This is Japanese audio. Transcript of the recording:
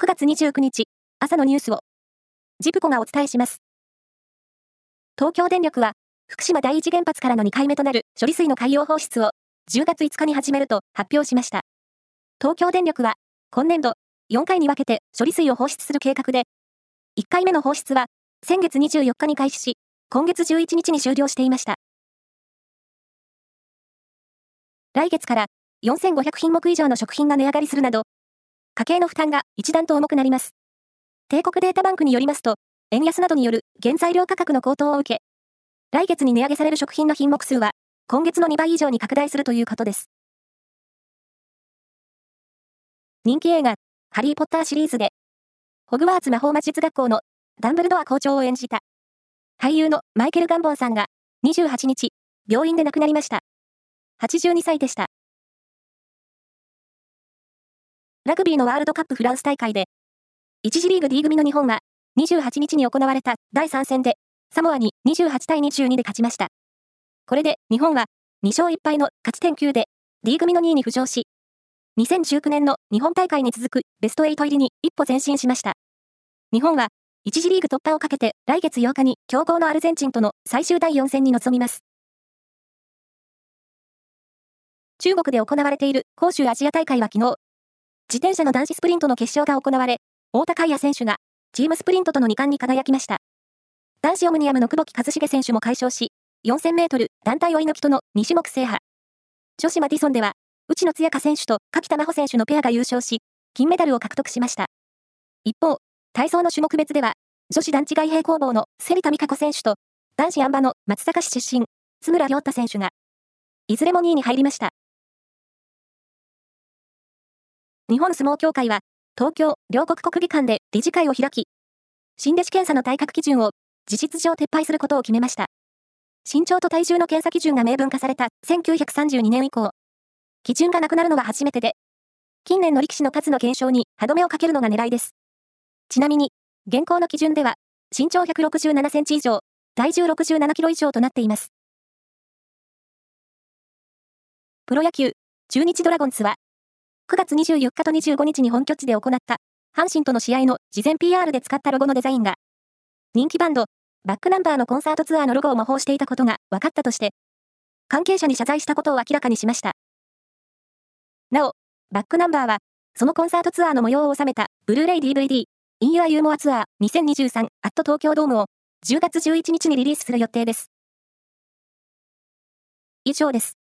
9月29日、朝のニュースを、ジプコがお伝えします。東京電力は、福島第一原発からの2回目となる処理水の海洋放出を、10月5日に始めると発表しました。東京電力は、今年度、4回に分けて処理水を放出する計画で、1回目の放出は、先月24日に開始し、今月11日に終了していました。来月から4500品目以上の食品が値上がりするなど、家計の負担が一段と重くなります。帝国データバンクによりますと、円安などによる原材料価格の高騰を受け、来月に値上げされる食品の品目数は、今月の2倍以上に拡大するということです。人気映画、ハリー・ポッターシリーズで、ホグワーツ魔法魔術学校のダンブルドア校長を演じた、俳優のマイケル・ガンボンさんが、28日、病院で亡くなりました。82歳でした。ラグビーのワールドカップフランス大会で、1次リーグ D 組の日本は、28日に行われた第3戦で、サモアに28対22で勝ちました。これで日本は2勝1敗の勝ち点9で D 組の2位に浮上し、2019年の日本大会に続くベスト8入りに一歩前進しました。日本は1次リーグ突破をかけて来月8日に強豪のアルゼンチンとの最終第4戦に臨みます。中国で行われている杭州アジア大会は昨日、自転車の男子スプリントの決勝が行われ、太田海也選手がチームスプリントとの2冠に輝きました。男子オムニアムの久保木一茂選手も快勝し、4000メートル団体追い抜きとの2種目制覇。女子マディソンでは、内野津也香選手と柿田真帆選手のペアが優勝し、金メダルを獲得しました。一方、体操の種目別では、女子団地外平工房の芹田美香子選手と、男子アンバの松阪市出身、津村亮太選手が、いずれも2位に入りました。日本相撲協会は、東京、両国国技館で理事会を開き、新弟子検査の体格基準を事実上撤廃することを決めました。身長と体重の検査基準が明文化された1932年以降、基準がなくなるのは初めてで、近年の力士の数の減少に歯止めをかけるのが狙いです。ちなみに、現行の基準では、身長167センチ以上、体重67キロ以上となっています。プロ野球、中日ドラゴンズは、9月24日と25日に本拠地で行った阪神との試合の事前 PR で使ったロゴのデザインが人気バンドバックナンバーのコンサートツアーのロゴを模倣していたことが分かったとして関係者に謝罪したことを明らかにしました。なお、バックナンバーはそのコンサートツアーの模様を収めたブルーレイ DVD In Your Humor Tour 2023 at 東京ドームを10月11日にリリースする予定です。以上です。